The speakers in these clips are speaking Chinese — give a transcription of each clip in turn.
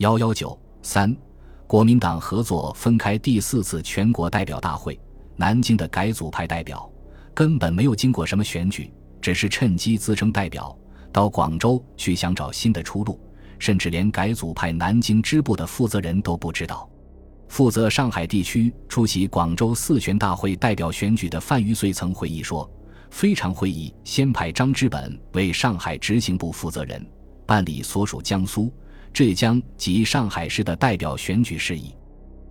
幺幺九三，国民党合作分开第四次全国代表大会，南京的改组派代表根本没有经过什么选举，只是趁机自称代表到广州去想找新的出路，甚至连改组派南京支部的负责人都不知道。负责上海地区出席广州四全大会代表选举的范玉遂曾回忆说，非常会议先派张之本为上海执行部负责人，办理所属江苏。浙江及上海市的代表选举事宜，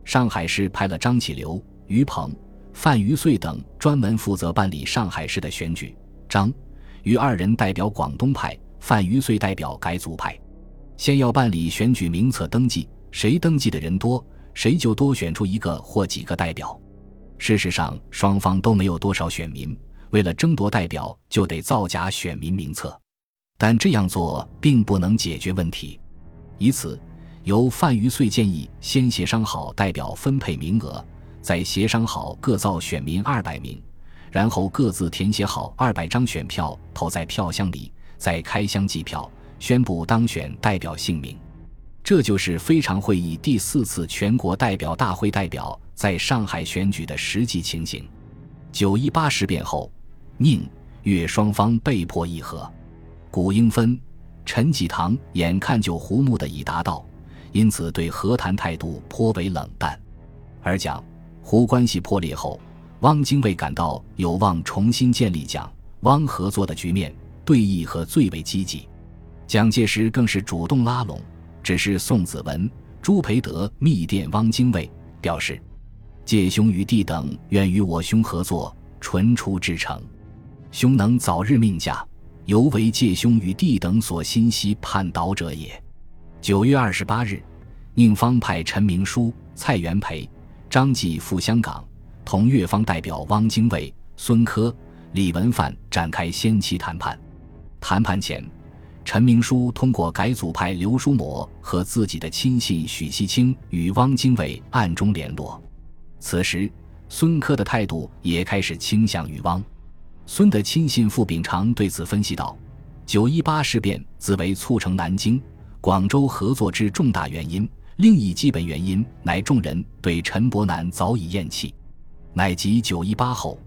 上海市派了张启留、于鹏、范于遂等专门负责办理上海市的选举。张、于二人代表广东派，范于遂代表改组派。先要办理选举名册登记，谁登记的人多，谁就多选出一个或几个代表。事实上，双方都没有多少选民，为了争夺代表，就得造假选民名册。但这样做并不能解决问题。以此，由范于遂建议先协商好代表分配名额，再协商好各造选民二百名，然后各自填写好二百张选票投在票箱里，再开箱计票，宣布当选代表姓名。这就是非常会议第四次全国代表大会代表在上海选举的实际情形。九一八事变后，宁粤双方被迫议和，古英芬。陈济棠眼看就胡木的已达到，因此对和谈态度颇为冷淡。而蒋胡关系破裂后，汪精卫感到有望重新建立蒋汪合作的局面，对弈和最为积极。蒋介石更是主动拉拢，只是宋子文、朱培德密电汪精卫，表示介兄与弟等愿与我兄合作，纯出至诚，兄能早日命驾。犹为介兄与弟等所心系叛倒者也。九月二十八日，宁方派陈明书、蔡元培、张继赴香港，同越方代表汪精卫、孙科、李文范展开先期谈判。谈判前，陈明书通过改组派刘书模和自己的亲信许锡清与汪精卫暗中联络。此时，孙科的态度也开始倾向于汪。孙的亲信傅秉常对此分析道：“九一八事变自为促成南京、广州合作之重大原因，另一基本原因乃众人对陈伯南早已厌弃，乃及九一八后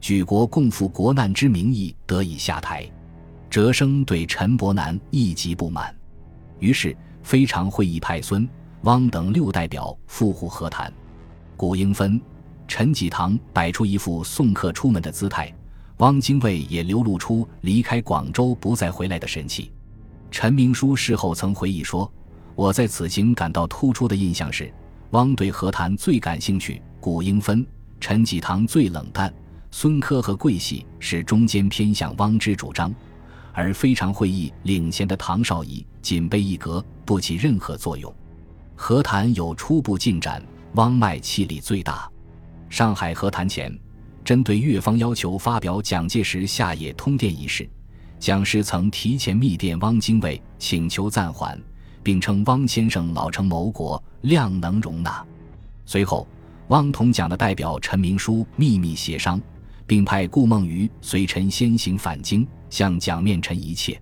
举国共赴国难之名义得以下台，哲生对陈伯南一极不满。于是非常会议派孙、汪等六代表赴沪和谈。古英芬、陈济棠摆出一副送客出门的姿态。”汪精卫也流露出离开广州不再回来的神气。陈明书事后曾回忆说：“我在此行感到突出的印象是，汪对和谈最感兴趣，古英芬、陈济棠最冷淡，孙科和桂系是中间偏向汪之主张，而非常会议领衔的唐绍仪仅被一格，不起任何作用。和谈有初步进展，汪脉气力最大。上海和谈前。”针对越方要求发表蒋介石下野通电一事，蒋师曾提前密电汪精卫，请求暂缓，并称汪先生老成谋国，量能容纳。随后，汪同蒋的代表陈明书秘密协商，并派顾梦渔随陈先行返京，向蒋面陈一切。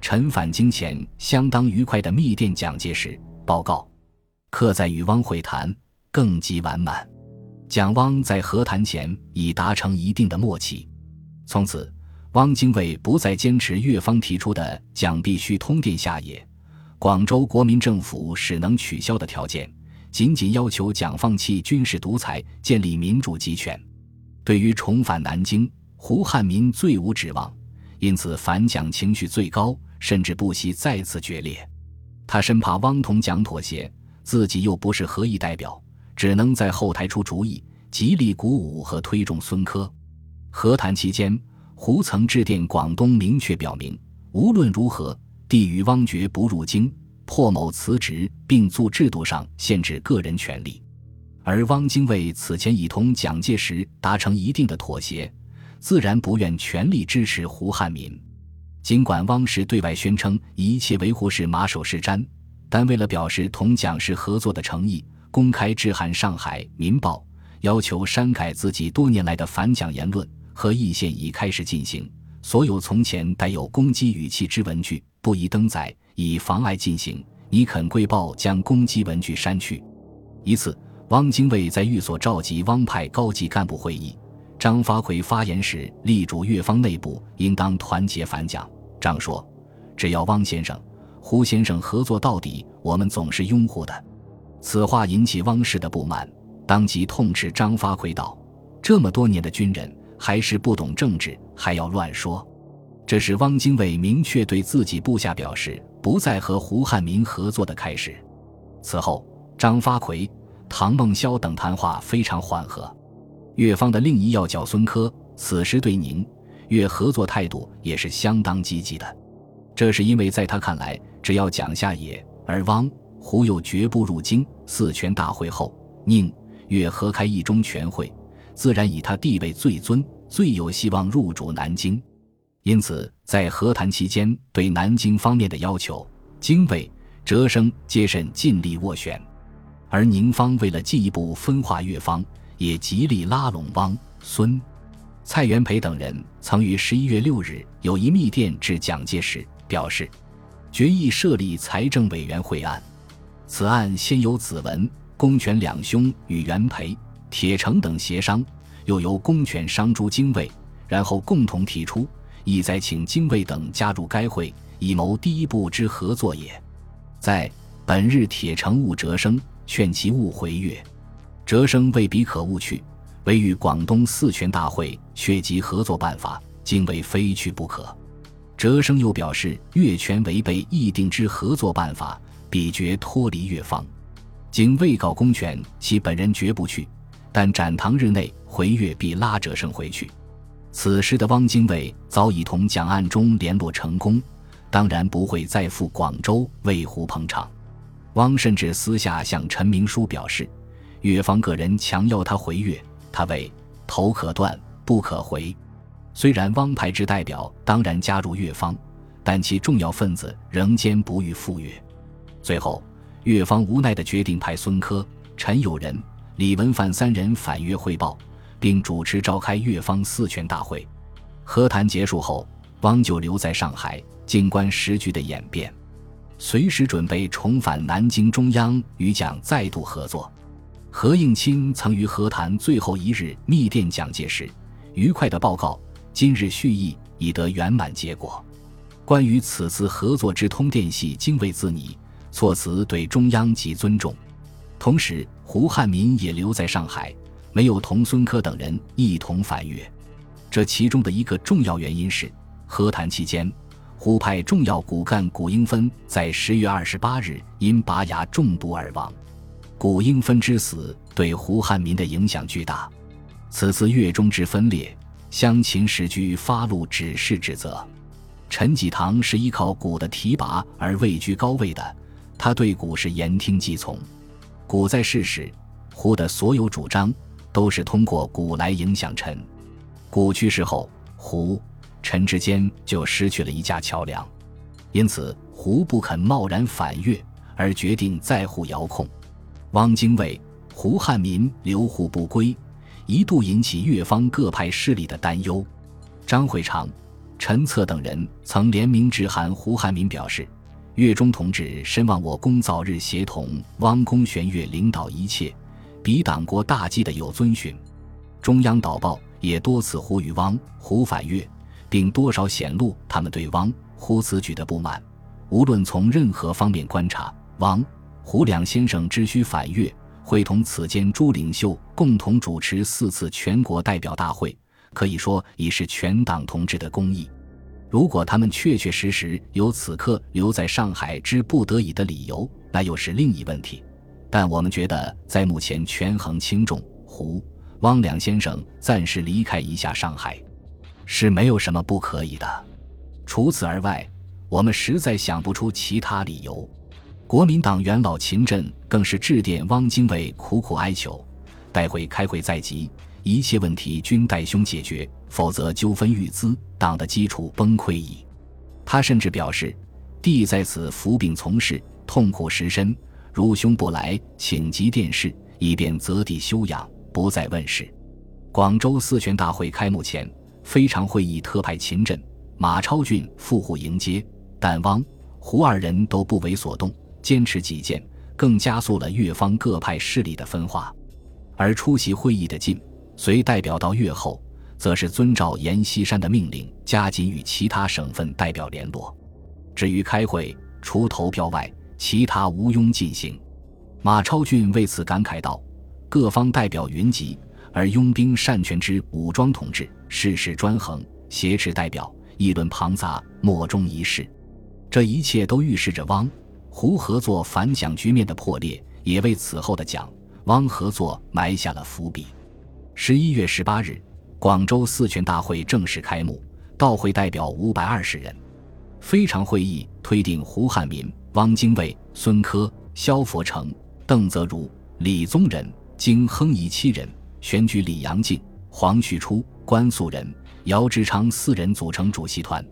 陈返京前，相当愉快的密电蒋介石报告，刻在与汪会谈更极完满。蒋汪在和谈前已达成一定的默契，从此，汪精卫不再坚持越方提出的蒋必须通电下野，广州国民政府使能取消的条件，仅仅要求蒋放弃军事独裁，建立民主集权。对于重返南京，胡汉民最无指望，因此反蒋情绪最高，甚至不惜再次决裂。他生怕汪同蒋妥协，自己又不是合议代表。只能在后台出主意，极力鼓舞和推动孙科。和谈期间，胡曾致电广东，明确表明，无论如何，帝与汪绝不入京，破某辞职，并做制度上限制个人权利。而汪精卫此前已同蒋介石达成一定的妥协，自然不愿全力支持胡汉民。尽管汪氏对外宣称一切维护是马首是瞻，但为了表示同蒋氏合作的诚意。公开致函《上海民报》，要求删改自己多年来的反蒋言论，和意见已开始进行。所有从前带有攻击语气之文句不宜登载，以妨碍进行。你肯贵报将攻击文句删去。一次，汪精卫在寓所召集汪派高级干部会议，张发奎发言时力主越方内部应当团结反蒋。张说：“只要汪先生、胡先生合作到底，我们总是拥护的。”此话引起汪氏的不满，当即痛斥张发奎道：“这么多年的军人，还是不懂政治，还要乱说。”这是汪精卫明确对自己部下表示不再和胡汉民合作的开始。此后，张发奎、唐孟萧等谈话非常缓和。越方的另一要角孙科，此时对宁越合作态度也是相当积极的。这是因为在他看来，只要蒋下野，而汪胡又绝不入京，四全大会后，宁越合开一中全会，自然以他地位最尊，最有希望入主南京。因此，在和谈期间，对南京方面的要求，精卫、哲生皆甚尽力斡旋；而宁方为了进一步分化越方，也极力拉拢汪、孙、蔡元培等人。曾于十一月六日有一密电致蒋介石，表示决议设立财政委员会案。此案先由子文、公权两兄与元培、铁城等协商，又由公权商诸精卫，然后共同提出。意在请精卫等加入该会，以谋第一步之合作也。在本日铁城务折生，劝其勿回越。折生未必可勿去，唯与广东四全大会确及合作办法，精卫非去不可。折生又表示，越权违背议定之合作办法，必决脱离越方。经未告公权，其本人绝不去，但展堂日内回越，必拉折生回去。此时的汪精卫早已同蒋暗中联络成功，当然不会再赴广州为胡捧场。汪甚至私下向陈明书表示，越方个人强要他回越，他为头可断不可回。虽然汪派之代表当然加入越方，但其重要分子仍坚不欲赴越。最后，越方无奈的决定派孙科、陈友仁、李文范三人反越汇报。并主持召开越方四全大会。和谈结束后，汪就留在上海，静观时局的演变，随时准备重返南京中央与蒋再度合作。何应钦曾于和谈最后一日密电蒋介石，愉快的报告：今日蓄意已得圆满结果。关于此次合作之通电系，精卫自拟，措辞对中央极尊重。同时，胡汉民也留在上海。没有同孙科等人一同反越，这其中的一个重要原因是，和谈期间，胡派重要骨干古英芬在十月二十八日因拔牙中毒而亡。古英芬之死对胡汉民的影响巨大。此次越中之分裂，湘秦时局发露指示指责。陈济棠是依靠古的提拔而位居高位的，他对古是言听计从。古在世时，胡的所有主张。都是通过古来影响臣，古去世后，胡、陈之间就失去了一架桥梁，因此胡不肯贸然反越，而决定在沪遥控。汪精卫、胡汉民留沪不归，一度引起越方各派势力的担忧。张会长、陈策等人曾联名致函胡汉民，表示：越中同志深望我公早日协同汪公玄越领导一切。比党国大计的有遵循，中央导报也多次呼吁汪胡反越，并多少显露他们对汪胡此举的不满。无论从任何方面观察，汪胡两先生只需反越，会同此间诸领袖共同主持四次全国代表大会，可以说已是全党同志的公义。如果他们确确实实有此刻留在上海之不得已的理由，那又是另一问题。但我们觉得，在目前权衡轻重，胡、汪两先生暂时离开一下上海，是没有什么不可以的。除此而外，我们实在想不出其他理由。国民党元老秦震更是致电汪精卫，苦苦哀求，待会开会在即，一切问题均待兄解决，否则纠纷愈滋，党的基础崩溃矣。他甚至表示，弟在此伏病从事，痛苦实深。如兄不来，请急电视，以便择地休养，不再问世。广州四全大会开幕前，非常会议特派秦震、马超俊赴沪迎接，但汪、胡二人都不为所动。坚持己见，更加速了越方各派势力的分化。而出席会议的晋、随代表到越后，则是遵照阎锡山的命令，加紧与其他省份代表联络。至于开会，除投票外，其他无庸进行。马超俊为此感慨道：“各方代表云集，而拥兵擅权之武装统治，事事专横，挟持代表，议论庞杂，莫衷一是。这一切都预示着汪胡合作反蒋局面的破裂，也为此后的蒋汪合作埋下了伏笔。十一月十八日，广州四全大会正式开幕，到会代表五百二十人。非常会议推定胡汉民、汪精卫、孙科、萧佛成、邓泽如、李宗仁、经亨仪七人，选举李阳敬、黄旭初、关素仁、姚志昌四人组成主席团。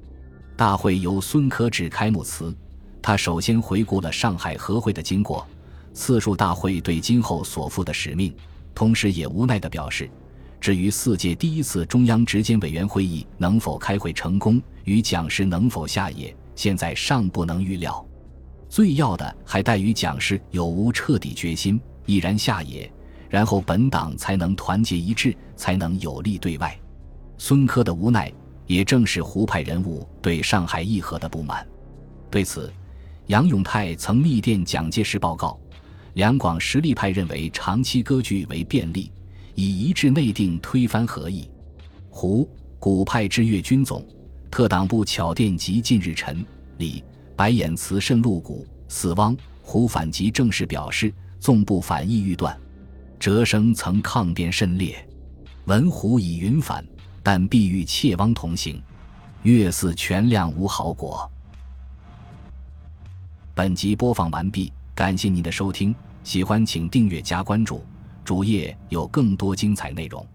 大会由孙科致开幕词，他首先回顾了上海和会的经过，次述大会对今后所负的使命，同时也无奈地表示。至于四届第一次中央执监委员会议能否开会成功，与蒋氏能否下野，现在尚不能预料。最要的还待于蒋氏有无彻底决心，毅然下野，然后本党才能团结一致，才能有力对外。孙科的无奈，也正是胡派人物对上海议和的不满。对此，杨永泰曾密电蒋介石报告：两广实力派认为长期割据为便利。以一致内定推翻合议，胡古派之粤军总特党部巧电及近日陈李白眼词甚露骨，死亡。胡反击正式表示纵不反意欲断，哲生曾抗辩甚烈，闻胡以云反，但必与窃汪同行，月似全亮无好果。本集播放完毕，感谢您的收听，喜欢请订阅加关注。主页有更多精彩内容。